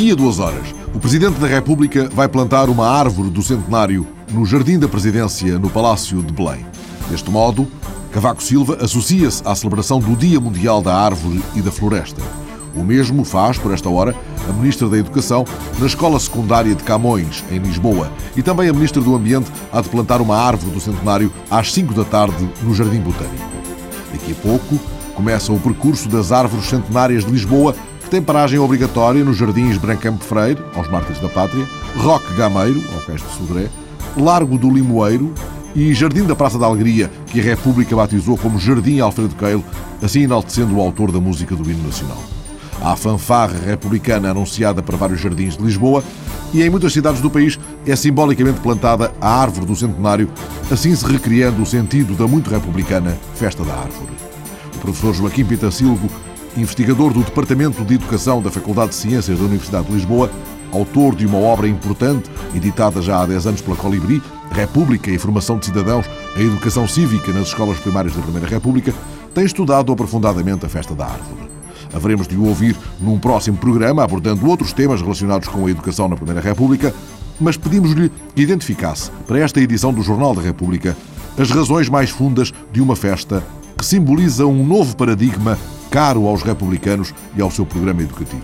Daqui a duas horas, o Presidente da República vai plantar uma árvore do centenário no Jardim da Presidência, no Palácio de Belém. Deste modo, Cavaco Silva associa-se à celebração do Dia Mundial da Árvore e da Floresta. O mesmo faz, por esta hora, a Ministra da Educação na Escola Secundária de Camões, em Lisboa. E também a Ministra do Ambiente há de plantar uma árvore do centenário às 5 da tarde no Jardim Botânico. Daqui a pouco começa o percurso das árvores centenárias de Lisboa tem paragem obrigatória nos Jardins Brancampo Freire, aos Mártires da Pátria, Roque Gameiro, ao Cais de Sodré, Largo do Limoeiro e Jardim da Praça da Alegria, que a República batizou como Jardim Alfredo Keil, assim enaltecendo o autor da música do hino nacional. Há a fanfarra republicana anunciada para vários jardins de Lisboa e em muitas cidades do país é simbolicamente plantada a árvore do centenário, assim se recriando o sentido da muito republicana Festa da Árvore. O professor Joaquim Pitacilgo investigador do Departamento de Educação da Faculdade de Ciências da Universidade de Lisboa, autor de uma obra importante, editada já há 10 anos pela Colibri, República e Formação de Cidadãos, a Educação Cívica nas Escolas Primárias da Primeira República, tem estudado aprofundadamente a Festa da Árvore. Haveremos de o ouvir num próximo programa, abordando outros temas relacionados com a educação na Primeira República, mas pedimos-lhe que identificasse, para esta edição do Jornal da República, as razões mais fundas de uma festa que simboliza um novo paradigma caro aos republicanos e ao seu programa educativo.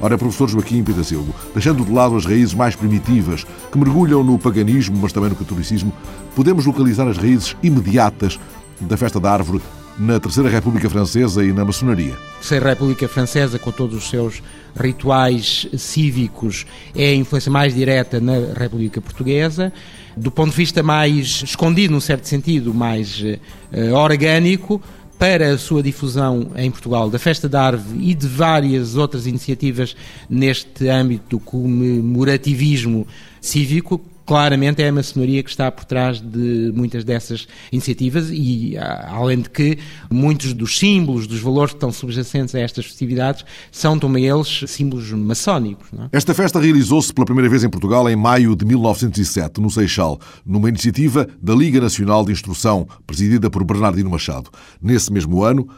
Ora, professor Joaquim Pedacilgo, deixando de lado as raízes mais primitivas que mergulham no paganismo, mas também no catolicismo, podemos localizar as raízes imediatas da festa da árvore na Terceira República Francesa e na maçonaria. A Terceira República Francesa, com todos os seus rituais cívicos, é a influência mais direta na República Portuguesa. Do ponto de vista mais escondido, num certo sentido, mais uh, orgânico, para a sua difusão em Portugal da Festa da Árvore e de várias outras iniciativas neste âmbito do comemorativismo cívico, claramente é a maçonaria que está por trás de muitas dessas iniciativas e, além de que, muitos dos símbolos, dos valores que estão subjacentes a estas festividades são também eles símbolos maçónicos. É? Esta festa realizou-se pela primeira vez em Portugal em maio de 1907, no Seixal, numa iniciativa da Liga Nacional de Instrução, presidida por Bernardino Machado. Nesse mesmo ano,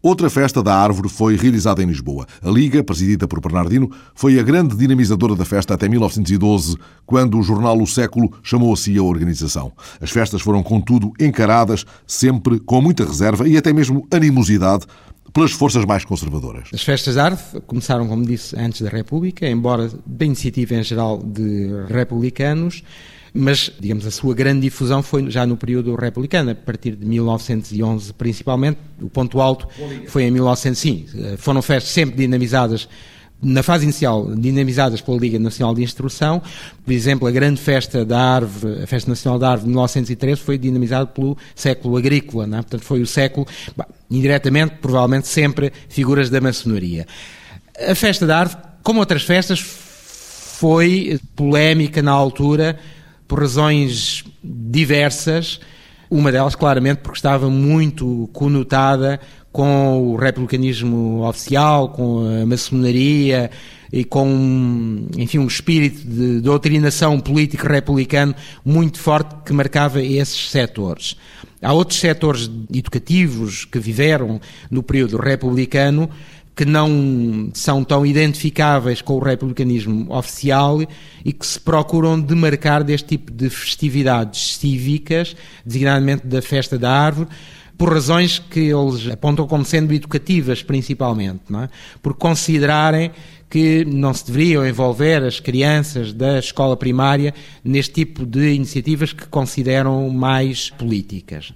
Outra festa da árvore foi realizada em Lisboa. A Liga, presidida por Bernardino, foi a grande dinamizadora da festa até 1912, quando o jornal O Século chamou a si a organização. As festas foram, contudo, encaradas sempre com muita reserva e até mesmo animosidade pelas forças mais conservadoras. As festas da árvore começaram, como disse, antes da República, embora da iniciativa em geral de republicanos, mas, digamos, a sua grande difusão foi já no período republicano, a partir de 1911 principalmente. O ponto alto foi em 1900, sim, eh, foram festas sempre dinamizadas na fase inicial, dinamizadas pela Liga Nacional de Instrução. Por exemplo, a grande festa da árvore, a Festa Nacional da Árvore de 1913, foi dinamizada pelo século agrícola, é? portanto foi o século, indiretamente, provavelmente sempre, figuras da maçonaria. A Festa da Árvore, como outras festas, foi polémica na altura, por razões diversas. Uma delas, claramente, porque estava muito conotada com o republicanismo oficial, com a maçonaria e com, enfim, um espírito de doutrinação político republicano muito forte que marcava esses setores. Há outros setores educativos que viveram no período republicano que não são tão identificáveis com o republicanismo oficial e que se procuram demarcar deste tipo de festividades cívicas, designadamente da festa da árvore, por razões que eles apontam como sendo educativas, principalmente, não é? por considerarem que não se deveriam envolver as crianças da escola primária neste tipo de iniciativas que consideram mais políticas.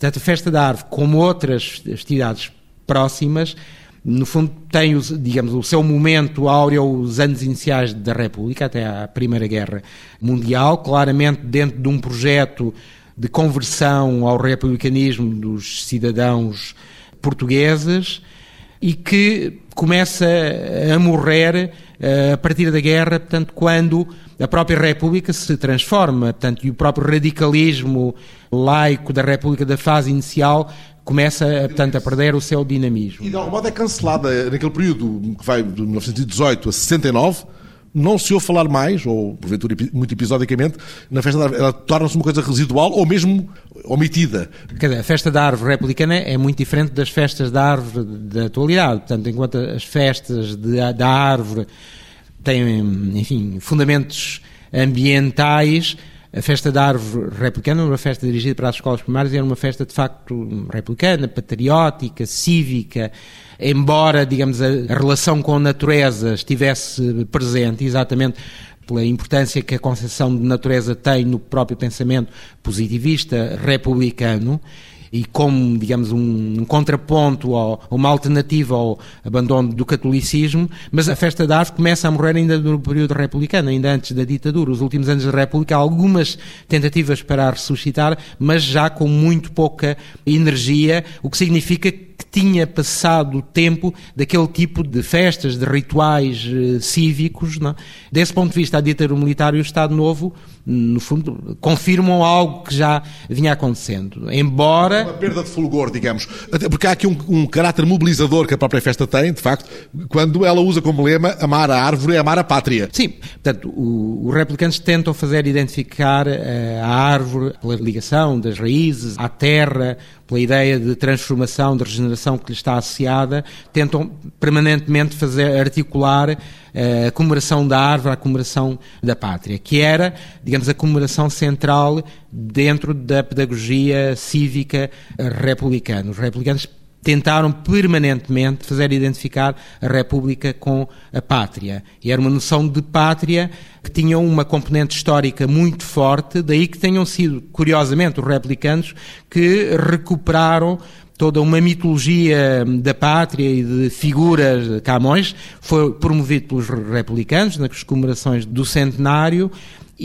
Portanto, a Festa da Árvore, como outras festividades próximas, no fundo tem, digamos, o seu momento áureo, os anos iniciais da República, até à Primeira Guerra Mundial, claramente dentro de um projeto de conversão ao republicanismo dos cidadãos portugueses e que começa a morrer eh, a partir da guerra, portanto, quando a própria República se transforma, portanto, e o próprio radicalismo laico da República da fase inicial começa, portanto, a perder o seu dinamismo. E de algum modo é cancelada naquele período que vai de 1918 a 69, não se ouve falar mais, ou porventura muito episodicamente, na festa da árvore. Ela torna-se uma coisa residual ou mesmo omitida. Quer dizer, a festa da árvore republicana é muito diferente das festas da árvore da atualidade. Portanto, enquanto as festas de, da árvore tem, enfim, fundamentos ambientais. A festa da árvore republicana, uma festa dirigida para as escolas primárias, era uma festa de facto republicana, patriótica, cívica, embora, digamos, a, relação com a natureza estivesse presente, exatamente pela importância que a concepção de natureza tem no próprio pensamento positivista republicano, e como, digamos, um, um contraponto ou uma alternativa ao abandono do catolicismo, mas a festa da árvore começa a morrer ainda no período republicano, ainda antes da ditadura. Os últimos anos da República, há algumas tentativas para a ressuscitar, mas já com muito pouca energia, o que significa que tinha passado o tempo daquele tipo de festas, de rituais eh, cívicos. Não? É? Desse ponto de vista, a ditadura militar e o Estado Novo, no fundo, confirmam algo que já vinha acontecendo. Embora. Uma perda de fulgor, digamos. Porque há aqui um, um caráter mobilizador que a própria festa tem, de facto, quando ela usa como lema amar a árvore é amar a pátria. Sim, portanto, os republicanos tentam fazer identificar eh, a árvore pela ligação das raízes à terra, pela ideia de transformação, de regeneração que lhe está associada, tentam permanentemente fazer articular eh, a comemoração da árvore à comemoração da pátria, que era, digamos, a comemoração central dentro da pedagogia cívica republicana. Os republicanos tentaram permanentemente fazer identificar a República com a pátria. E era uma noção de pátria que tinha uma componente histórica muito forte, daí que tenham sido, curiosamente, os republicanos que recuperaram toda uma mitologia da pátria e de figuras Camões, foi promovido pelos republicanos nas comemorações do centenário,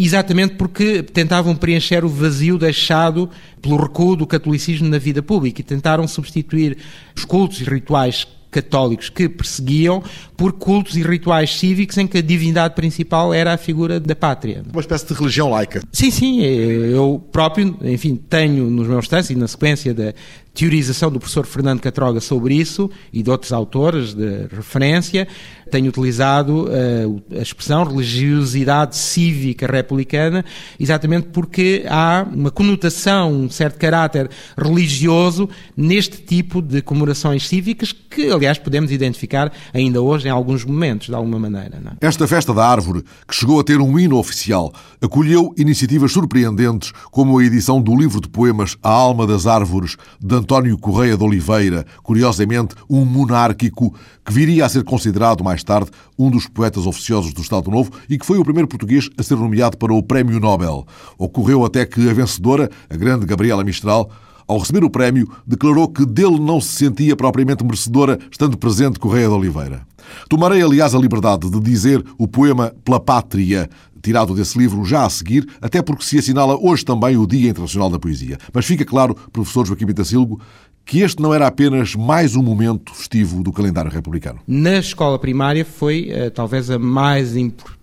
exatamente porque tentavam preencher o vazio deixado pelo recuo do catolicismo na vida pública e tentaram substituir os cultos e rituais católicos que perseguiam por cultos e rituais cívicos em que a divindade principal era a figura da pátria. Uma espécie de religião laica. Sim, sim. Eu próprio, enfim, tenho nos meus textos e na sequência da teorização do professor Fernando Catroga sobre isso e de outros autores de referência, tenho utilizado uh, a expressão religiosidade cívica republicana, exatamente porque há uma conotação, um certo caráter religioso neste tipo de comemorações cívicas que, aliás, podemos identificar ainda hoje em alguns momentos, de alguma maneira. É? Esta festa da árvore, que chegou a ter um hino oficial, acolheu iniciativas surpreendentes, como a edição do livro de poemas A Alma das Árvores, de António Correia de Oliveira, curiosamente um monárquico que viria a ser considerado mais tarde um dos poetas oficiosos do Estado Novo e que foi o primeiro português a ser nomeado para o Prémio Nobel. Ocorreu até que a vencedora, a grande Gabriela Mistral, ao receber o prémio, declarou que dele não se sentia propriamente merecedora, estando presente Correia de Oliveira. Tomarei, aliás, a liberdade de dizer o poema Pela Pátria, tirado desse livro já a seguir, até porque se assinala hoje também o Dia Internacional da Poesia. Mas fica claro, professor Joaquim Bitacilgo, que este não era apenas mais um momento festivo do calendário republicano. Na escola primária foi uh, talvez a mais importante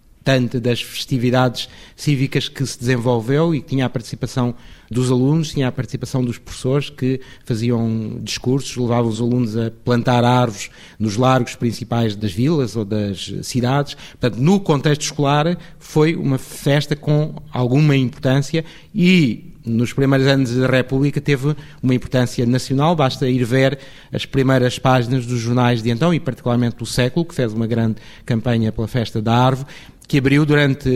das festividades cívicas que se desenvolveu e que tinha a participação dos alunos, tinha a participação dos professores que faziam discursos, levavam os alunos a plantar árvores nos largos principais das vilas ou das cidades. Portanto, no contexto escolar, foi uma festa com alguma importância e nos primeiros anos da República teve uma importância nacional, basta ir ver as primeiras páginas dos jornais de então, e particularmente do século, que fez uma grande campanha pela festa da árvore, que abriu durante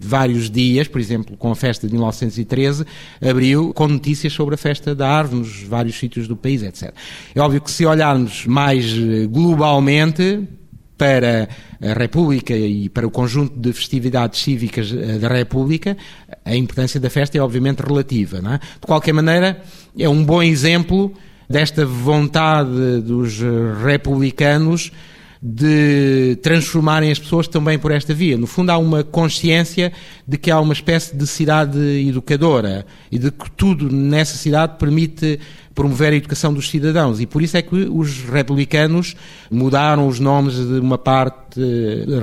vários dias, por exemplo, com a festa de 1913, abriu com notícias sobre a festa da árvore nos vários sítios do país, etc. É óbvio que se olharmos mais globalmente, para a República e para o conjunto de festividades cívicas eh, da República, a importância da festa é obviamente relativa. É? De qualquer maneira, é um bom exemplo desta vontade dos republicanos de transformarem as pessoas também por esta via. No fundo, há uma consciência de que há uma espécie de cidade educadora e de que tudo nessa cidade permite promover a educação dos cidadãos. E por isso é que os republicanos mudaram os nomes de uma parte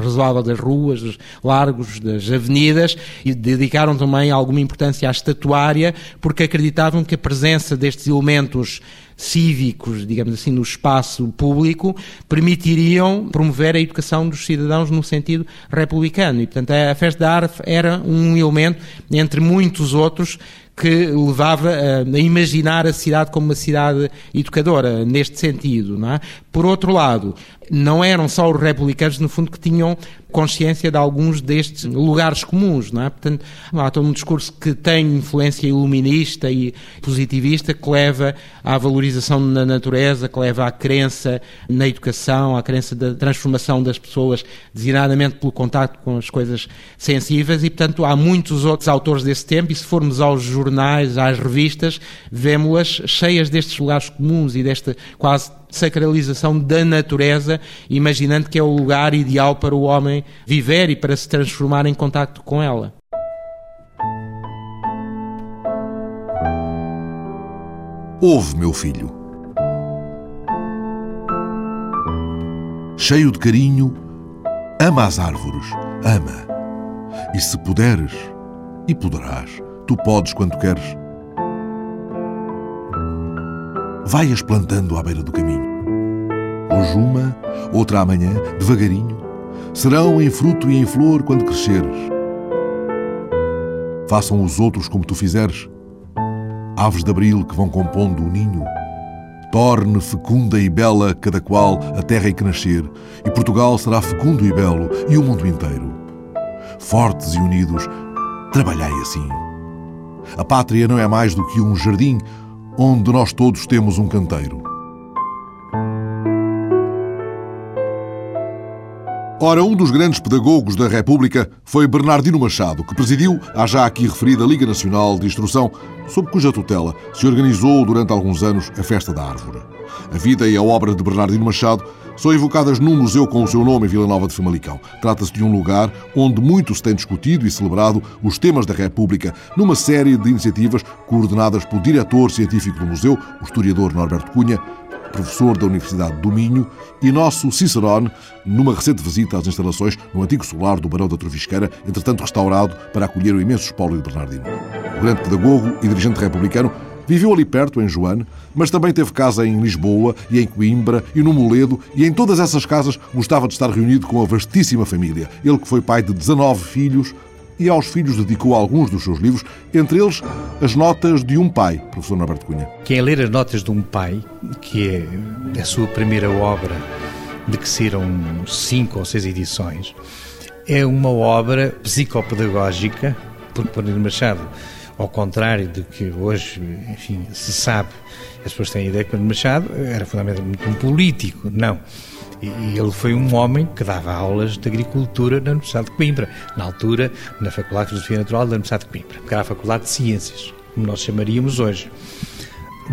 razoável das ruas, dos largos, das avenidas e dedicaram também alguma importância à estatuária, porque acreditavam que a presença destes elementos cívicos, digamos assim, no espaço público, permitiriam promover a educação dos cidadãos no sentido republicano. E, portanto, a festa da arte era um elemento, entre muitos outros, que levava a, imaginar a cidade como uma cidade educadora, neste sentido. Não é? Por outro lado, não eram só os republicanos, no fundo, que tinham consciência de alguns destes lugares comuns, não é? Portanto, há todo um discurso que tem influência iluminista e positivista que leva à valorização da natureza, que leva à crença na educação, à crença da transformação das pessoas, designadamente pelo contacto com as coisas sensíveis, e portanto há muitos outros autores desse tempo, e se formos aos jornais, às revistas, vemos-las cheias destes lugares comuns e desta quase sacralização da natureza, imaginando que é o lugar ideal para o homem viver e para se transformar em contacto com ela. Ouve, meu filho. Cheio de carinho, ama as árvores, ama. E se puderes, e poderás, tu podes quando queres. Vai-as plantando à beira do caminho. Uma, outra amanhã, devagarinho. Serão em fruto e em flor quando cresceres. Façam os outros como tu fizeres aves de abril que vão compondo o ninho. Torne fecunda e bela cada qual a terra em que nascer, e Portugal será fecundo e belo, e o mundo inteiro. Fortes e unidos, trabalhai assim. A pátria não é mais do que um jardim onde nós todos temos um canteiro. Ora, um dos grandes pedagogos da República foi Bernardino Machado, que presidiu a já aqui referida Liga Nacional de Instrução, sob cuja tutela se organizou durante alguns anos a Festa da Árvore. A vida e a obra de Bernardino Machado são evocadas num museu com o seu nome em Vila Nova de Famalicão. Trata-se de um lugar onde muito se tem discutido e celebrado os temas da República, numa série de iniciativas coordenadas pelo diretor científico do museu, o historiador Norberto Cunha, professor da Universidade do Minho, e nosso Cicerone, numa recente visita às instalações no antigo solar do Barão da Trovisqueira, entretanto restaurado para acolher o imenso espólio de Bernardino. O grande pedagogo e dirigente republicano Viveu ali perto, em Joane, mas também teve casa em Lisboa e em Coimbra e no Moledo, e em todas essas casas gostava de estar reunido com a vastíssima família. Ele que foi pai de 19 filhos, e aos filhos dedicou alguns dos seus livros, entre eles As Notas de um Pai, professor Norberto Cunha. Quem ler As Notas de um Pai, que é a sua primeira obra, de que saíram cinco ou seis edições, é uma obra psicopedagógica, porque Paulo Machado, ao contrário do que hoje, enfim, se sabe, as pessoas têm a ideia que Paulo Machado era fundamentalmente um político. Não e ele foi um homem que dava aulas de agricultura na Universidade de Coimbra, na altura, na Faculdade de Filosofia Natural da Universidade de Coimbra, que era a Faculdade de Ciências, como nós chamaríamos hoje.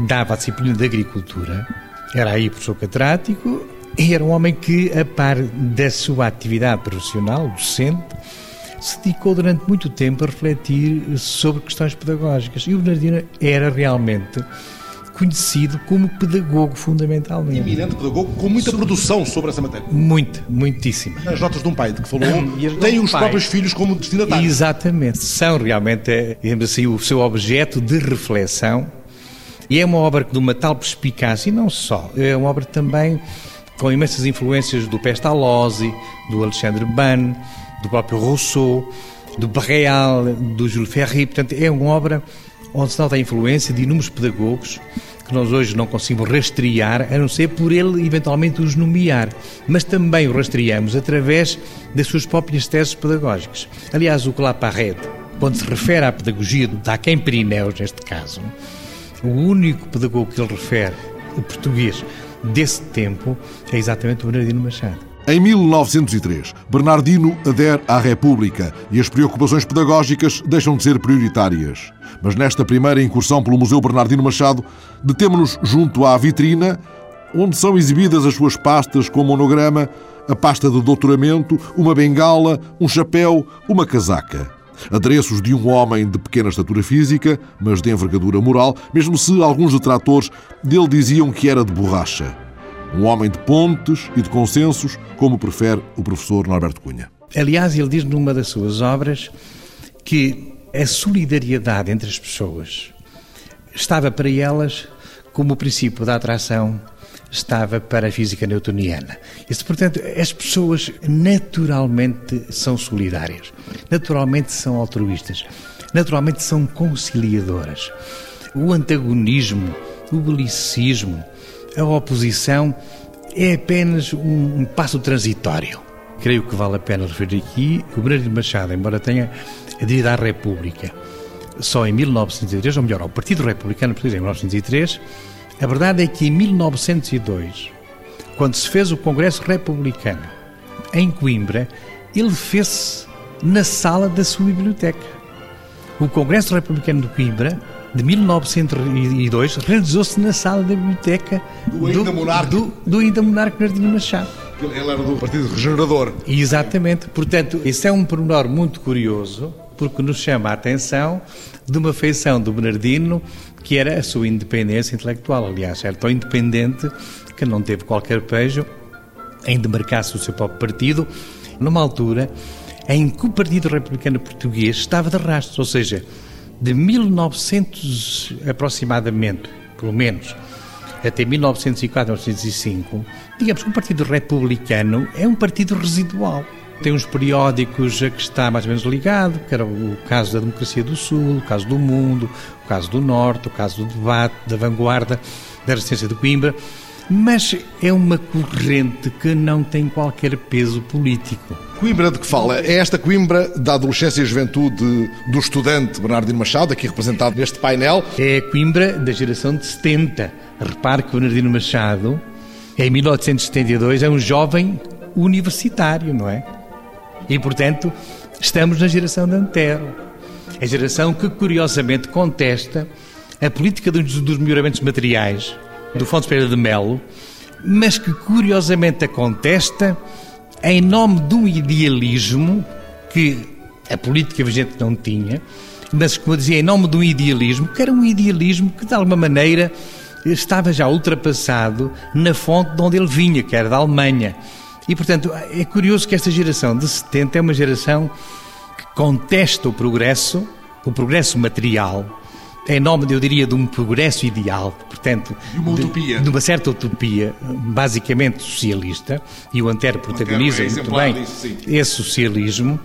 Dava a disciplina de agricultura, era aí professor catedrático, e era um homem que, a par da sua atividade profissional, docente, se dedicou durante muito tempo a refletir sobre questões pedagógicas. E o Bernardino era realmente conhecido como pedagogo, fundamentalmente. Eminente pedagogo, com muita produção sobre essa matéria. Muita, muitíssima. As notas de um pai de que falou, têm os pai. próprios filhos como destinatários. Exatamente. São realmente, digamos assim, o seu objeto de reflexão. E é uma obra de uma tal perspicácia, e não só, é uma obra também com imensas influências do Pestalozzi, do Alexandre Ban, do próprio Rousseau, do Barreal, do Jules Ferry. Portanto, é uma obra onde se nota a influência de inúmeros pedagogos que nós hoje não conseguimos rastrear, a não ser por ele eventualmente os nomear, mas também o rastreamos através das suas próprias teses pedagógicas. Aliás, o Claparede, quando se refere à pedagogia do Daquem Pirineus, neste caso, o único pedagogo que ele refere, o português, desse tempo, é exatamente o Bernardino Machado. Em 1903, Bernardino adere à República e as preocupações pedagógicas deixam de ser prioritárias. Mas nesta primeira incursão pelo Museu Bernardino Machado, detemos-nos junto à vitrina, onde são exibidas as suas pastas com monograma, a pasta de doutoramento, uma bengala, um chapéu, uma casaca. Adereços de um homem de pequena estatura física, mas de envergadura moral, mesmo se alguns detratores dele diziam que era de borracha. Um homem de pontes e de consensos, como prefere o professor Norberto Cunha. Aliás, ele diz numa das suas obras que a solidariedade entre as pessoas estava para elas como o princípio da atração estava para a física newtoniana. Isso, portanto, as pessoas naturalmente são solidárias, naturalmente são altruístas, naturalmente são conciliadoras. O antagonismo, o belicismo, a oposição é apenas um, passo transitório. creio que vale a pena referir aqui que o Bernardino Machado, embora tenha aderido à República só em 1903, ou melhor, ao Partido Republicano Português em 1903, a verdade é que em 1902, quando se fez o Congresso Republicano em Coimbra, ele fez-se na sala da sua biblioteca. O Congresso Republicano de Coimbra de 1902 realizou-se na sala da biblioteca do ainda monarca, do, do ainda monarca Bernardino Machado. Ele era do Partido Regenerador. Exatamente. Portanto, isso é um pormenor muito curioso, porque nos chama a atenção de uma feição do Bernardino que era a sua independência intelectual. Aliás, era tão independente que não teve qualquer pejo em demarcar-se o seu próprio partido, numa altura em que o Partido Republicano Português estava de rastro, ou seja, de 1900 aproximadamente, pelo menos, até 1904, 1905, digamos que o Partido Republicano é um partido residual. Tem uns periódicos a que está mais ou menos ligado, que era o caso da Democracia do Sul, o caso do Mundo, o caso do Norte, o caso do Debate, da Vanguarda, da Resistência de Coimbra, mas é uma corrente que não tem qualquer peso político. Coimbra de que fala? É esta Coimbra da adolescência e juventude do estudante Bernardino Machado, aqui representado neste painel. É a Coimbra da geração de 70. Repare que Bernardino Machado, em 1872, é um jovem universitário, não é? E, portanto, estamos na geração de Antero. A geração que, curiosamente, contesta a política dos, dos melhoramentos materiais do Fontes Pereira de Melo, mas que curiosamente a contesta em nome de um idealismo que a política vigente não tinha, mas como eu dizia, em nome de um idealismo, que era um idealismo que de alguma maneira estava já ultrapassado na fonte de onde ele vinha, que era da Alemanha. E portanto é curioso que esta geração de 70 é uma geração que contesta o progresso, o progresso material, em nome, eu diria, de um progresso ideal, portanto, de uma utopia, de, de uma certa utopia, basicamente socialista, e o Antero protagoniza é muito bem disso, esse socialismo.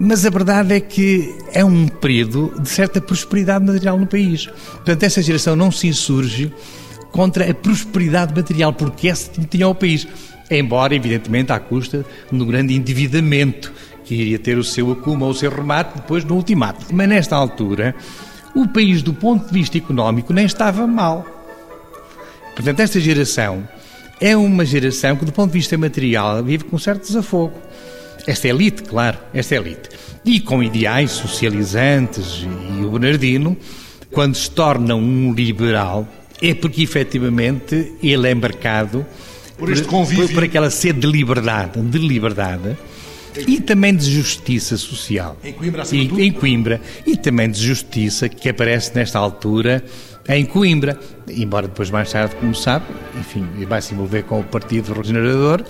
Mas a verdade é que é um período de certa prosperidade material no país. Portanto, essa geração não se insurge contra a prosperidade material, porque essa tinha o país. Embora, evidentemente, à custa do grande endividamento, que iria ter o seu acúmulo o seu remate depois no ultimato. Mas nesta altura, o país, do ponto de vista económico, nem estava mal. Portanto, esta geração é uma geração que, do ponto de vista material, vive com certo desafogo. Esta elite, claro, esta elite. E com ideais socializantes, e o Bernardino, quando se torna um liberal, é porque efetivamente ele é marcado por, este convívio. por, por aquela sede de liberdade, de liberdade e também de justiça social. Em Coimbra, e, em Coimbra. E também de justiça que aparece nesta altura em Coimbra, embora depois mais tarde, como sabe, enfim, vai se envolver com o Partido Regenerador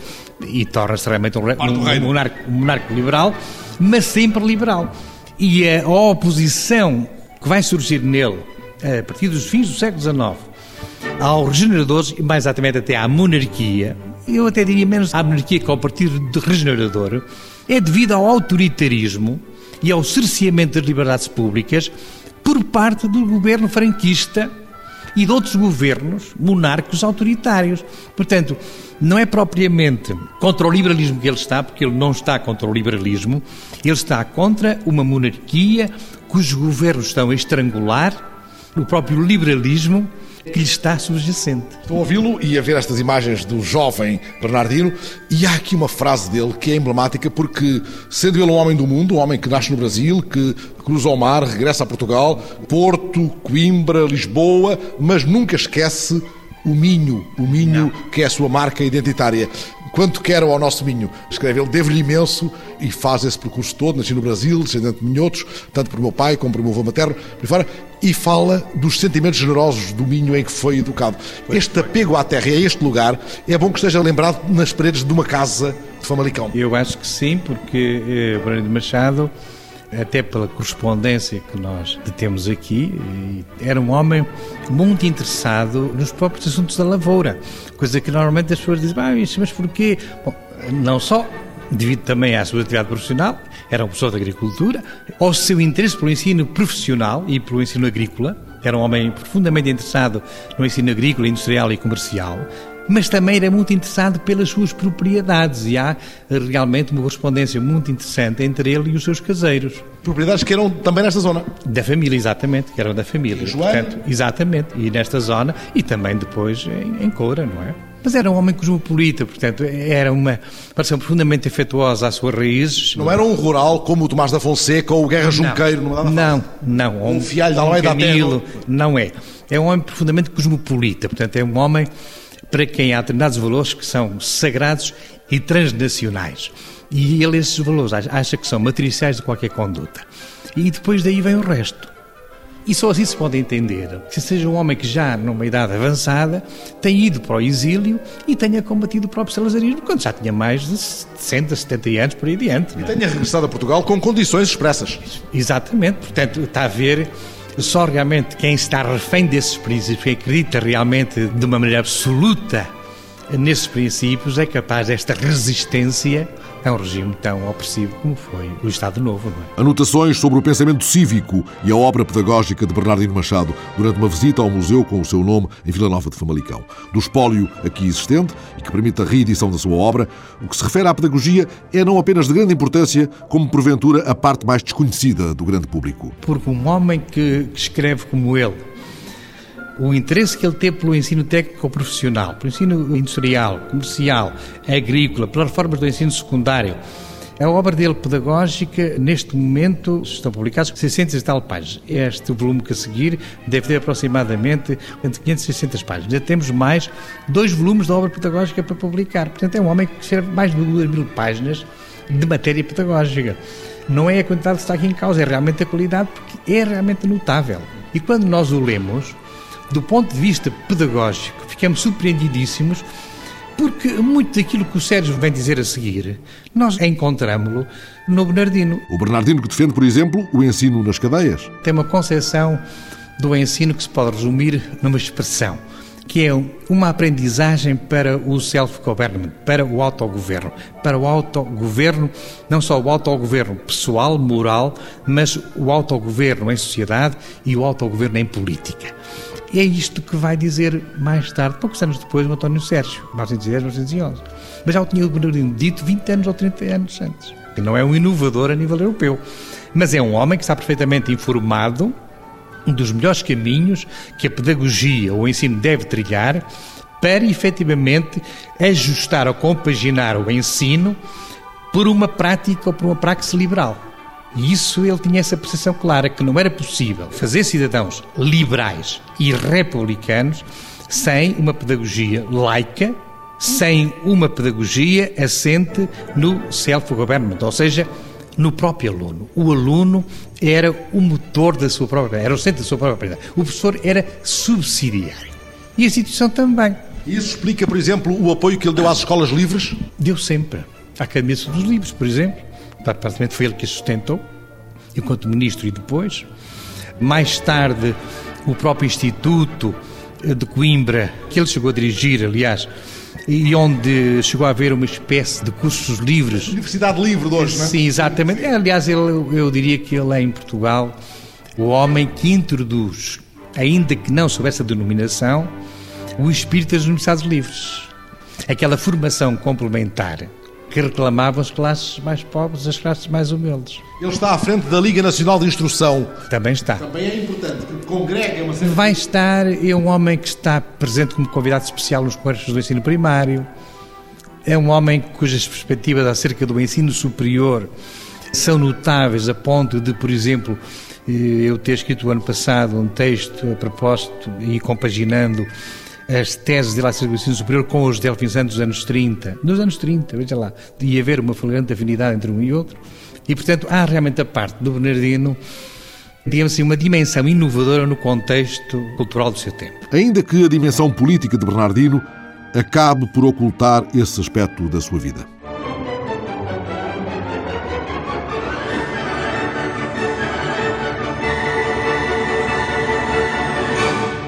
e torna-se realmente um, um, um, monarca, liberal, mas sempre liberal. E a oposição que vai surgir nele a partir dos fins do século XIX aos regeneradores, mais exatamente até à monarquia, eu até diria menos à monarquia que ao Partido Regenerador, é devido ao autoritarismo e ao cerceamento das liberdades públicas por parte do governo franquista e de outros governos monárquicos autoritários. Portanto, não é propriamente contra o liberalismo que ele está, porque ele não está contra o liberalismo, ele está contra uma monarquia cujos governos estão a estrangular o próprio liberalismo que lhe está subjacente. Estou a ouvi-lo e a ver estas imagens do jovem Bernardino e há aqui uma frase dele que é emblemática porque, sendo ele um homem do mundo, um homem que nasce no Brasil, que cruza o mar, regressa a Portugal, Porto, Coimbra, Lisboa, mas nunca esquece o Minho, o Minho Não. que é a sua marca identitária. Quanto quero ao nosso Minho, escreve ele, devo-lhe imenso e faz esse percurso todo, nasci no Brasil, descendente de minhotos, tanto por meu pai como por meu avô materno, por fora, e fala dos sentimentos generosos do Minho em que foi educado. Este apego à terra e a este lugar é bom que esteja lembrado nas paredes de uma casa de Famalicão. Eu acho que sim, porque eh, Brando Machado até pela correspondência que nós temos aqui, era um homem muito interessado nos próprios assuntos da lavoura, coisa que normalmente as pessoas dizem, ah, isso, mas porquê? Bom, não só devido também à sua atividade profissional, era um professor de agricultura, ao seu interesse pelo ensino profissional e pelo ensino agrícola, era um homem profundamente interessado no ensino agrícola, industrial e comercial, mas também era muito interessado pelas suas propriedades e há realmente uma correspondência muito interessante entre ele e os seus caseiros. Propriedades que eram também nesta zona. Da família, exatamente, que eram da família. Joana? Portanto, exatamente, e nesta zona e também depois em, em Coura, não é? Mas era um homem cosmopolita, portanto, era uma paixão profundamente afetuosa às suas raízes. Não era um rural como o Tomás da Fonseca ou o Guerra Junqueiro, não, não, não. Um, um fialho da um Almeida Camilo, Não é. É um homem profundamente cosmopolita, portanto, é um homem para quem há determinados valores que são sagrados e transnacionais. E ele esses valores acha que são matriciais de qualquer conduta. E depois daí vem o resto. E só assim se pode entender que seja um homem que já numa idade avançada tenha ido para o exílio e tenha combatido o próprio salazarismo quando já tinha mais de 60, 70 anos por aí adiante. E é? tenha regressado a Portugal com condições expressas. Exatamente, portanto está a ver só realmente quem está refém desses princípios, quem acredita realmente de uma maneira absoluta nesses princípios, é capaz desta resistência a um regime tão opressivo como foi o Estado Novo. É? Anotações sobre o pensamento cívico e a obra pedagógica de Bernardino Machado durante uma visita ao museu com o seu nome em Vila Nova de Famalicão. Do espólio aqui existente e que permite a reedição da sua obra, o que se refere à pedagogia é não apenas de grande importância, como porventura a parte mais desconhecida do grande público. Porque um homem que, que escreve como ele, o interesse que ele teve pelo ensino técnico profissional, pelo ensino industrial, comercial, agrícola, pelas reformas do ensino secundário. A obra dele pedagógica, neste momento, estão publicados 600 e tal páginas. Este volume que a seguir deve ter aproximadamente entre 500 e 600 páginas. Já temos mais dois volumes de obra pedagógica para publicar. Portanto, é um homem que escreve mais de 2 mil páginas de matéria pedagógica. Não é a quantidade que está aqui em causa, é realmente a qualidade, porque é realmente notável. E quando nós o lemos, do ponto de vista pedagógico, ficamos surpreendidíssimos porque muito daquilo que o Sérgio vem dizer a seguir, nós encontramos-lo no Bernardino. O Bernardino que defende, por exemplo, o ensino nas cadeias. Tem uma concepção do ensino que se pode resumir numa expressão, que é uma aprendizagem para o self-government, para o autogoverno. Para o autogoverno, não só o autogoverno pessoal, moral, mas o autogoverno em sociedade e o autogoverno em política. É isto que vai dizer mais tarde, poucos anos depois, o António Sérgio, 1910, 1911. Mas já o tinha o Bernardino dito 20 anos ou 30 anos antes. E não é um inovador a nível europeu, mas é um homem que está perfeitamente informado dos melhores caminhos que a pedagogia ou o ensino deve trilhar para efetivamente ajustar ou compaginar o ensino por uma prática ou por uma praxe liberal. E isso ele tinha essa percepção clara que não era possível fazer cidadãos liberais e republicanos sem uma pedagogia laica, sem uma pedagogia assente no self-government, ou seja, no próprio aluno. O aluno era o motor da sua própria, era o centro da sua própria aprendizagem. O professor era subsidiário. E a instituição também. Isso explica, por exemplo, o apoio que ele deu às escolas livres? Deu sempre. À Academia dos Livros, por exemplo praticamente foi ele que a sustentou, enquanto ministro e depois. Mais tarde, o próprio Instituto de Coimbra, que ele chegou a dirigir, aliás, e onde chegou a haver uma espécie de cursos livres. Universidade Livre de hoje, não é? Sim, exatamente. É, aliás, ele, eu diria que ele é em Portugal o homem que introduz, ainda que não sob essa denominação, o espírito das universidades livres. Aquela formação complementar que reclamavam as classes mais pobres, as classes mais humildes. Ele está à frente da Liga Nacional de Instrução. Também está. Também é importante, porque congrega uma série Vai estar, é um homem que está presente como convidado especial nos congressos do ensino primário, é um homem cujas perspectivas acerca do ensino superior são notáveis a ponto de, por exemplo, eh, eu ter escrito o ano passado um texto a propósito e compaginando as teses de ensino superior com os delfinsantes dos anos 30. Nos anos 30, veja lá, ia haver uma flagrante afinidade entre um e outro. E, portanto, há realmente a parte do Bernardino, digamos assim, uma dimensão inovadora no contexto cultural do seu tempo. Ainda que a dimensão política de Bernardino acabe por ocultar esse aspecto da sua vida.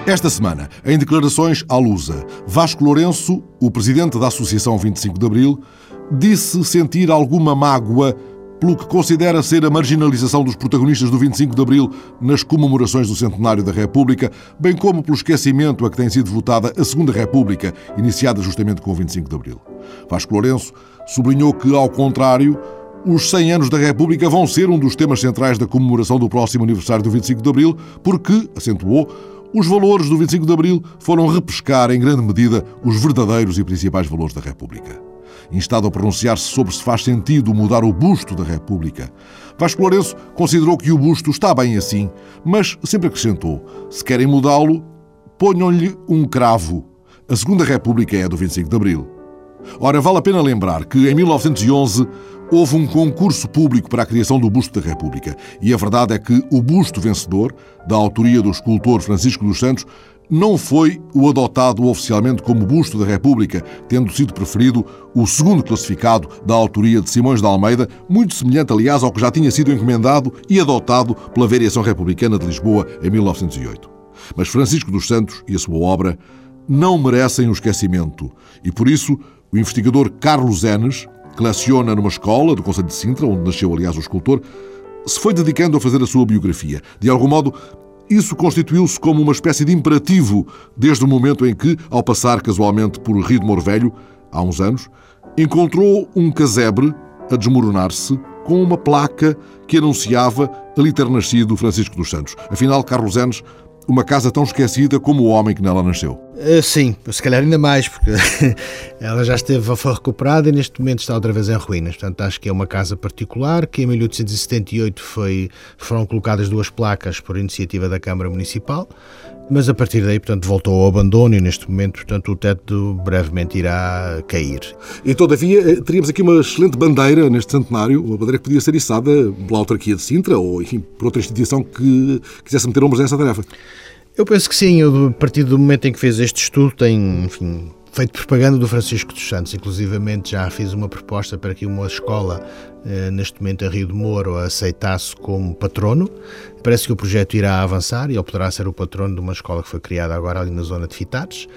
Esta semana, em declarações à Lusa, Vasco Lourenço, o presidente da Associação 25 de Abril, disse sentir alguma mágoa pelo que considera ser a marginalização dos protagonistas do 25 de Abril nas comemorações do centenário da República, bem como pelo esquecimento a que tem sido votada a Segunda República, iniciada justamente com o 25 de Abril. Vasco Lourenço sublinhou que, ao contrário, os 100 anos da República vão ser um dos temas centrais da comemoração do próximo aniversário do 25 de Abril, porque, acentuou, os valores do 25 de Abril foram repescar em grande medida os verdadeiros e principais valores da República instado a pronunciar-se sobre se faz sentido mudar o busto da República. Vasco Lourenço considerou que o busto está bem assim, mas sempre acrescentou: se querem mudá-lo, ponham-lhe um cravo. A Segunda República é do 25 de Abril. Ora, vale a pena lembrar que em 1911 houve um concurso público para a criação do busto da República. E a verdade é que o busto vencedor, da autoria do escultor Francisco dos Santos, não foi o adotado oficialmente como busto da República, tendo sido preferido o segundo classificado da autoria de Simões de Almeida, muito semelhante, aliás, ao que já tinha sido encomendado e adotado pela Variação Republicana de Lisboa em 1908. Mas Francisco dos Santos e a sua obra não merecem o esquecimento e, por isso, o investigador Carlos Enes, que numa escola do Conselho de Sintra, onde nasceu, aliás, o escultor, se foi dedicando a fazer a sua biografia. De algum modo, isso constituiu-se como uma espécie de imperativo desde o momento em que, ao passar casualmente por Rio de Morvelho, há uns anos, encontrou um casebre a desmoronar-se com uma placa que anunciava ali ter nascido Francisco dos Santos. Afinal, Carlos Enes uma casa tão esquecida como o homem que nela nasceu. Uh, sim, se calhar ainda mais, porque ela já esteve, foi recuperada e neste momento está outra vez em ruínas. Portanto, acho que é uma casa particular que em 1878 foi, foram colocadas duas placas por iniciativa da Câmara Municipal, mas a partir daí, portanto, voltou ao abandono e neste momento, portanto, o teto brevemente irá cair. E todavia, eh, teríamos aqui uma excelente bandeira neste centenário, uma bandeira que podia ser içada pela autarquia de Sintra ou, enfim, por outra instituição que quisesse meter ombros nessa tarefa. Eu penso que sim, eu, a partir do momento em que fez este estudo, tem, enfim, feito propaganda do Francisco dos Santos. Inclusivamente já fiz uma proposta para que uma escola, eh, neste momento a Rio de Moro, aceitasse como patrono. Parece que o projeto irá avançar e ele poderá ser o patrono de uma escola que foi criada agora ali na zona de Fitares.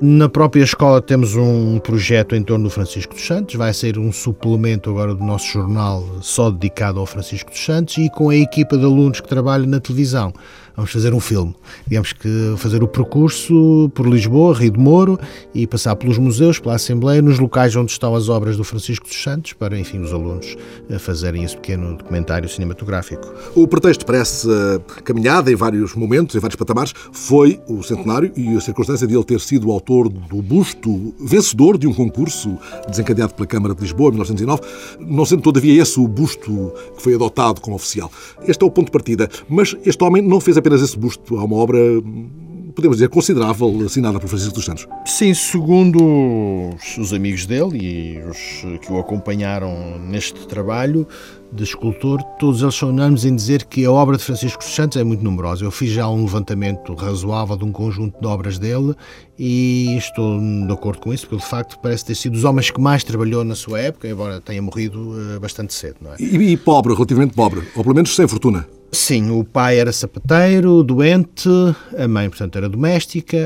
Na própria escola temos um projeto em torno do Francisco dos Santos, vai ser um suplemento agora do nosso jornal só dedicado ao Francisco dos Santos e com a equipa de alunos que trabalha na televisão vamos fazer um filme. Digamos que fazer o percurso por Lisboa, Rio de Moro e passar pelos museus, pela Assembleia, nos locais onde estão as obras do Francisco dos Santos, para, enfim, os alunos eh, fazerem esse pequeno documentário cinematográfico. O pretexto para essa caminhada em vários momentos, em vários patamares, foi o centenário e a circunstância de ele ter sido o autor do busto vencedor de um concurso desencadeado pela Câmara de Lisboa em 1909, não sendo todavia esse o busto que foi adotado como oficial. Este é o ponto de partida. Mas este homem não fez apenas esse busto a uma obra, podemos dizer, considerável, assinada por Francisco dos Santos. Sim, segundo os amigos dele e os que o acompanharam neste trabalho, de escultor, todos eles são unânimes em dizer que a obra de Francisco dos Santos é muito numerosa. Eu fiz já um levantamento razoável de um conjunto de obras dele e estou de acordo com isso, porque de facto parece ter sido dos homens que mais trabalhou na sua época, embora tenha morrido eh, bastante cedo. Não é? e, e pobre, relativamente pobre, ou pelo menos sem fortuna. Sim, o pai era sapateiro, doente, a mãe, portanto, era doméstica.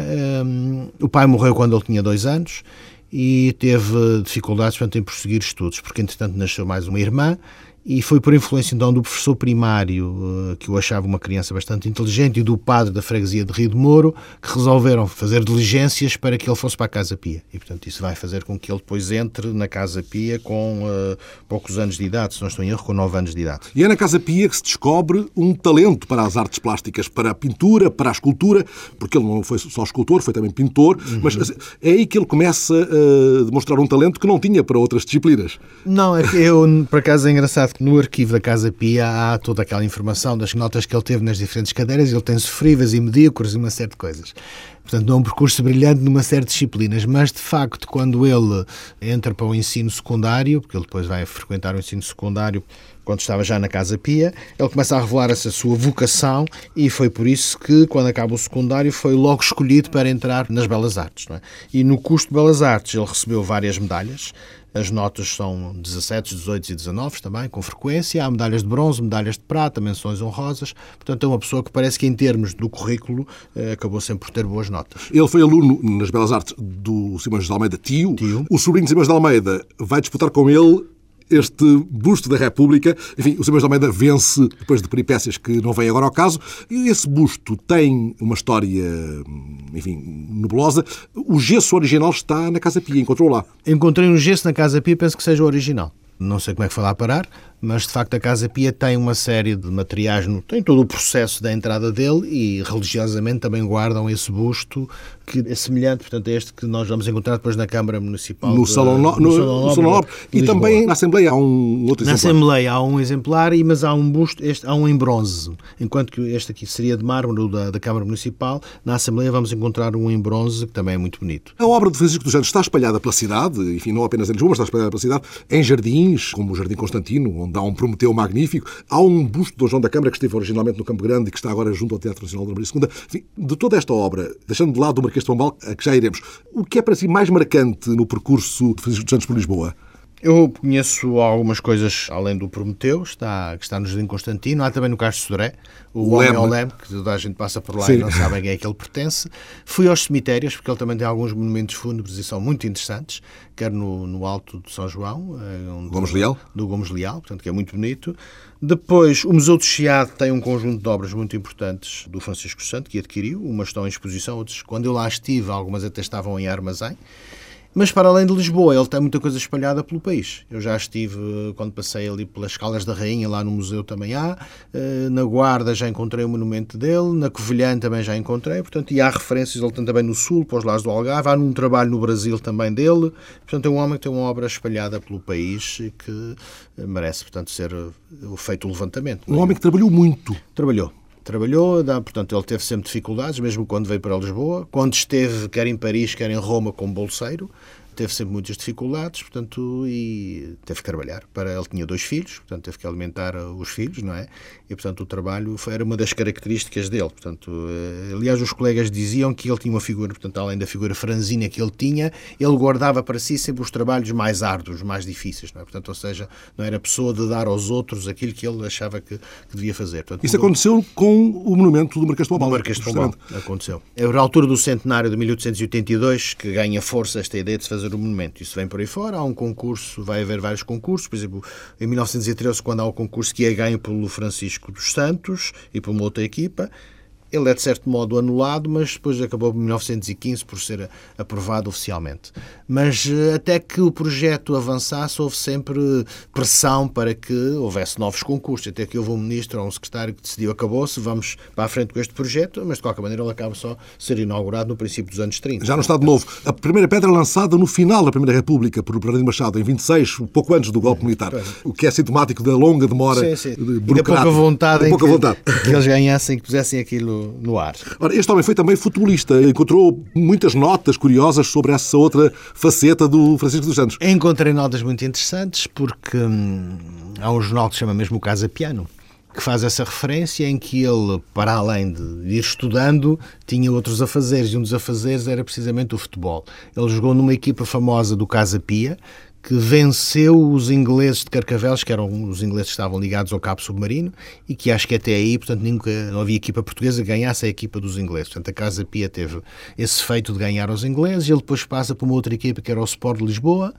Um, o pai morreu quando ele tinha dois anos e teve dificuldades portanto, em prosseguir estudos, porque entretanto nasceu mais uma irmã e foi por influência então do professor primário, eh, que o achava uma criança bastante inteligente, e do padre da freguesia de Rio de Moro, que resolveram fazer diligências para que ele fosse para a Casa Pia. E, portanto, isso vai fazer com que ele depois entre na Casa Pia com uh, poucos anos de idade, se não estou em erro, com 9 anos de idade. E é na Casa Pia que se descobre um talento para as artes plásticas, para a pintura, para a escultura, porque ele não foi só escultor, foi também pintor, uhum. mas assim, é aí que ele começa a demonstrar um talento que não tinha para outras disciplinas. Não, é eu, por acaso, é engraçado no arquivo da Casa Pia há toda aquela informação das notas que ele teve nas diferentes cadeiras. Ele tem sofríveis e medíocres e uma série de coisas. Portanto, não é um percurso brilhante numa série de disciplinas, mas de facto, quando ele entra para o ensino secundário, porque ele depois vai frequentar o ensino secundário quando estava já na Casa Pia, ele começa a revelar essa sua vocação e foi por isso que, quando acaba o secundário, foi logo escolhido para entrar nas Belas Artes. É? E no curso de Belas Artes ele recebeu várias medalhas, as notas são 17, 18 e 19 também, com frequência. Há medalhas de bronze, medalhas de prata, menções honrosas. Portanto, é uma pessoa que parece que, em termos do currículo, eh, acabou sempre por ter boas notas. Ele foi aluno nas Belas Artes do Simões de Almeida, tio. tio. O sobrinho de Simões de Almeida vai disputar com ele este busto da República. Enfim, o Sr. Almeida vence depois de peripécias que não vêm agora ao caso. Esse busto tem uma história, enfim, nebulosa. O gesso original está na Casa Pia, encontrou lá. Encontrei um gesso na Casa Pia, penso que seja o original. Não sei como é que foi lá parar, mas de facto a Casa Pia tem uma série de materiais, tem todo o processo da entrada dele e religiosamente também guardam esse busto que é semelhante, portanto, a este que nós vamos encontrar depois na Câmara Municipal. No, de, Salão, no, no, no Salão Nobre. E também na Assembleia há um outro na exemplar. Na Assembleia há um exemplar, mas há um busto, este, há um em bronze. Enquanto que este aqui seria de mármore da, da Câmara Municipal, na Assembleia vamos encontrar um em bronze que também é muito bonito. A obra de Francisco dos Santos está espalhada pela cidade, enfim, não apenas em Lisboa, mas está espalhada pela cidade, em jardins, como o Jardim Constantino, onde há um Prometeu magnífico. Há um busto do João da Câmara que esteve originalmente no Campo Grande e que está agora junto ao Teatro Nacional da Maria II. Enfim, de toda esta obra, deixando de lado o Marquês de Pombal, a que já iremos. O que é para si mais marcante no percurso de Francisco dos Santos por Lisboa? Eu conheço algumas coisas além do Prometeu, está, que está no Jardim Constantino. Há também no Castro Sodré, o, o Homem ao Leme, que toda a gente passa por lá Sim. e não sabe a quem é que ele pertence. Fui aos cemitérios, porque ele também tem alguns monumentos fúnebres e são muito interessantes, quer no, no Alto de São João, um Gomes Leal. do Gomes Leal, portanto, que é muito bonito. Depois, o Museu do Chiado tem um conjunto de obras muito importantes do Francisco Santo, que adquiriu. Umas estão em exposição, outras, quando eu lá estive, algumas até estavam em armazém. Mas para além de Lisboa, ele tem muita coisa espalhada pelo país. Eu já estive, quando passei ali pelas Caldas da Rainha, lá no museu também há. Eh, na Guarda já encontrei o monumento dele. Na Covilhã também já encontrei. Portanto, e há referências, ele tem também no Sul, para os lados do Algarve. Há um trabalho no Brasil também dele. Portanto, é um homem que tem uma obra espalhada pelo país e que merece, portanto, ser feito o levantamento. Um homem que trabalhou muito. Trabalhou trabalhou, portanto, ele teve sempre dificuldades, mesmo quando veio para Lisboa. Quando esteve, quer em Paris, quer em Roma, como bolseiro, teve sempre muitas dificuldades, portanto, e teve que trabalhar. Para ele tinha dois filhos, portanto, teve que alimentar os filhos, não é? E, portanto, o trabalho foi, era uma das características dele. Portanto, eh, aliás, os colegas diziam que ele tinha uma figura, portanto, além da figura franzina que ele tinha, ele guardava para si sempre os trabalhos mais árduos, mais difíceis, não é? Portanto, ou seja, não era pessoa de dar aos outros aquilo que ele achava que, que devia fazer. Portanto, Isso mudou... aconteceu com o monumento do Marquês de Pombal. O Marquês de Pombal, aconteceu. É a altura do centenário de 1882 que ganha força esta ideia de se fazer fazer o monumento. Isso vem por aí fora, há um concurso, vai haver vários concursos, por exemplo, em 1913, quando há o concurso que é ganho pelo Francisco dos Santos e por uma outra equipa, ele é, de certo modo, anulado, mas depois acabou em 1915 por ser aprovado oficialmente. Mas eh, até que o projeto avançasse, houve sempre pressão para que houvesse novos concursos. Até que houve um ministro ou um secretário que decidiu acabou-se, vamos para a frente com este projeto, mas de qualquer maneira ele acaba só ser inaugurado no princípio dos anos 30. Já no Estado Novo, a primeira pedra lançada no final da Primeira República por Bernardino Machado, em 26, pouco antes do golpe militar, o que é sintomático da longa demora sim, sim. E da pouca vontade, da pouca vontade. Que, que eles ganhassem, que pusessem aquilo no, ar. Ora, este homem foi também futebolista. Encontrou muitas notas curiosas sobre essa outra faceta do Francisco dos Santos. Encontrei notas muito interessantes porque hum, há um jornal que se chama mesmo Casa Piano que faz essa referência em que ele, para além de ir estudando, tinha outros afazeres, e um dos afazeres era precisamente o futebol. Ele jogou numa equipa famosa do Casa Pia, que venceu os ingleses de Carcavelos, que eram os ingleses que estavam ligados ao cabo submarino, e que acho que até aí, portanto, nunca não havia equipa portuguesa que ganhasse a equipa dos ingleses. Portanto, a Casa Pia teve esse feito de ganhar aos ingleses, e ele depois passa para uma outra equipa que era o Sport de Lisboa,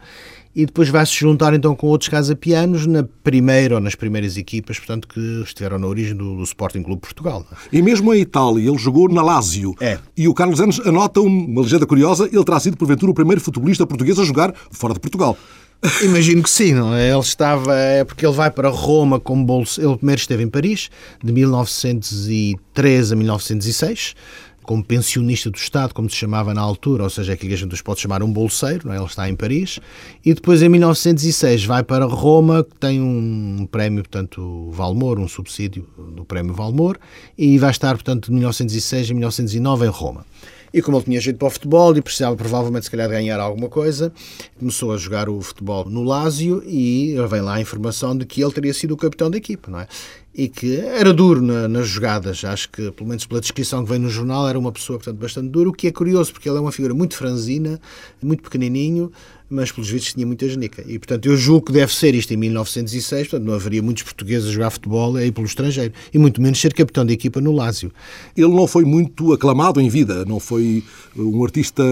e depois vai se juntar então com outros casa-pianos na primeira ou nas primeiras equipas, portanto, que estiveram na origem do, do Sporting Clube Portugal. E mesmo em Itália, ele jogou na Lazio. É. E o Carlos Anos anota uma legenda curiosa, ele terá sido, porventura, o primeiro futebolista português a jogar fora de Portugal. Imagino que sim, não é? Ele estava. É porque ele vai para Roma como bolso. Ele primeiro esteve em Paris, de 1903 a 1906 como pensionista do Estado, como se chamava na altura, ou seja, aquilo que a gente pode chamar um bolseiro, é? ele está em Paris, e depois em 1906 vai para Roma, que tem um prémio, portanto, Valmor, um subsídio do prémio Valmor, e vai estar, portanto, de 1906 a 1909 em Roma. E como ele tinha jeito para o futebol e precisava provavelmente se calhar ganhar alguma coisa, começou a jogar o futebol no Lásio e vem lá a informação de que ele teria sido o capitão da equipa, não é? E que era duro na, nas jogadas, acho que, pelo menos pela descrição que vem no jornal, era uma pessoa, portanto, bastante dura, o que é curioso, porque ele é uma figura muito franzina, muito pequenininho, mas pelos vistos tinha muita genica. E, portanto, eu julgo que deve ser isto em 1906, portanto, não haveria muitos portugueses a jogar futebol aí pelo estrangeiro, e muito menos ser capitão da equipa no Lásio. Ele não foi muito aclamado em vida, não foi um artista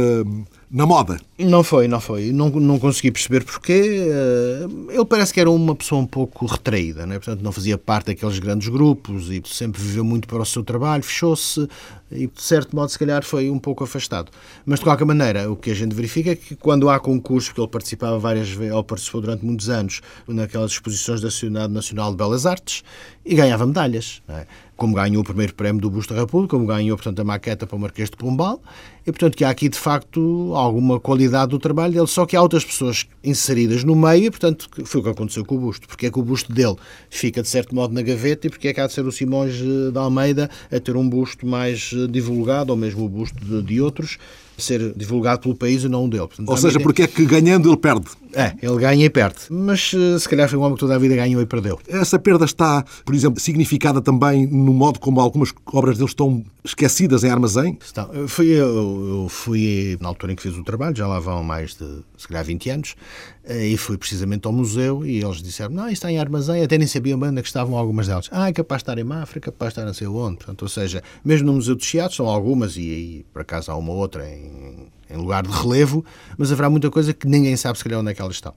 na moda. Não foi, não foi. Não, não consegui perceber porquê. Eh, ele parece que era uma pessoa um pouco retraída, né? portanto não fazia parte daqueles grandes grupos e sempre viveu muito para o seu trabalho, fechou-se e, de certo modo, se calhar foi um pouco afastado. Mas, de qualquer maneira, o que a gente verifica é que quando há concursos, porque ele participava várias vezes, ou participou durante muitos anos naquelas exposições da Sociedade Nacional de Belas Artes e ganhava medalhas. É? Como ganhou o primeiro prémio do Busto da República, como ganhou, portanto, a maqueta para o Marquês de Pombal, e, portanto, que há aqui, de facto, alguma qualidade do trabalho dele, só que há outras pessoas inseridas no meio, e, portanto, foi o que aconteceu com o busto. Porque é que o busto dele fica, de certo modo, na gaveta e porque é que há de ser o Simões eh, de Almeida a ter um busto mais eh, divulgado, ou mesmo o busto de, de outros, ser divulgado pelo país e não o dele. Portanto, ou seja, porque é que ganhando ele perde. É, ele ganha e perde. Mas eh, se calhar foi um homem que toda a vida ganhou e perdeu. Essa perda está, por exemplo, significada também no modo como algumas obras dele estão esquecidas em armazém? Está. Eu fui, eu, eu fui na altura em que fiz o trabalho, já lá vão mais de, se calhar, 20 anos, e fui precisamente ao museu e eles disseram, não, isto está em armazém, até nem sabiam bem onde é que estavam algumas delas. Ah, é capaz de estar em Mafra, capaz de estar não sei onde. Portanto, ou seja, mesmo no Museu dos Chiados são algumas, e aí, por acaso, há uma outra em em lugar de relevo, mas haverá muita coisa que ninguém sabe se calhar onde é que elas estão.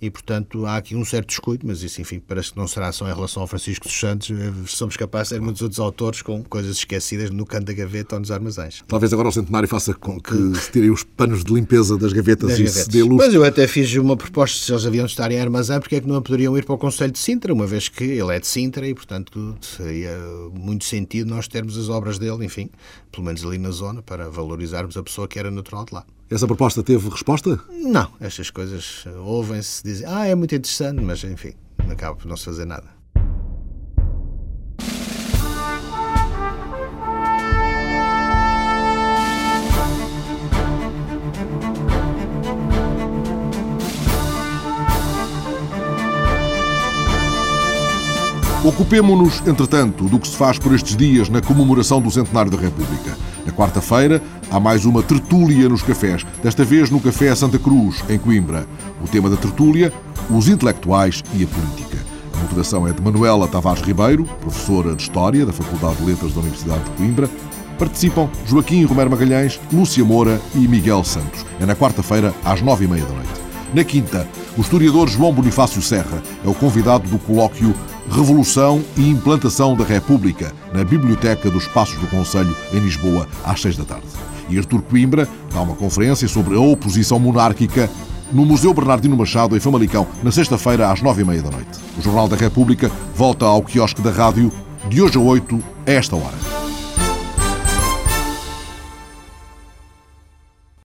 E, portanto, há aqui um certo descuido, mas isso, enfim, parece que não será só em relação ao Francisco dos Santos. Eh, somos capazes de ter muitos outros autores com coisas esquecidas no canto da gaveta ou nos armazéns. Talvez agora o centenário faça com que se tirem os panos de limpeza das gavetas das e gavetas. se dê luz. Mas eu até fiz uma proposta, se eles haviam de estar em armazém, porque é que não poderiam ir para o Conselho de Sintra, uma vez que ele é de Sintra e, portanto, seria muito sentido nós termos as obras dele, enfim, pelo menos ali na zona, para valorizarmos a pessoa que era natural de lá. Essa proposta teve resposta? Não, estas coisas ouvem-se, dizem, ah, é muito interessante, mas enfim, acaba por não se fazer nada. Ocupemo-nos, entretanto, do que se faz por estes dias na comemoração do centenário da República. Na quarta-feira, há mais uma tertúlia nos cafés, desta vez no Café Santa Cruz, em Coimbra. O tema da tertúlia, os intelectuais e a política. A moderação é de Manuela Tavares Ribeiro, professora de História da Faculdade de Letras da Universidade de Coimbra. Participam Joaquim Romero Magalhães, Lúcia Moura e Miguel Santos. É na quarta-feira, às nove e meia da noite. Na quinta, o historiador João Bonifácio Serra é o convidado do colóquio Revolução e Implantação da República, na Biblioteca dos Passos do Conselho, em Lisboa, às seis da tarde. E Artur Coimbra dá uma conferência sobre a oposição monárquica no Museu Bernardino Machado, em Famalicão, na sexta-feira, às nove e meia da noite. O Jornal da República volta ao quiosque da rádio de hoje a oito, a esta hora.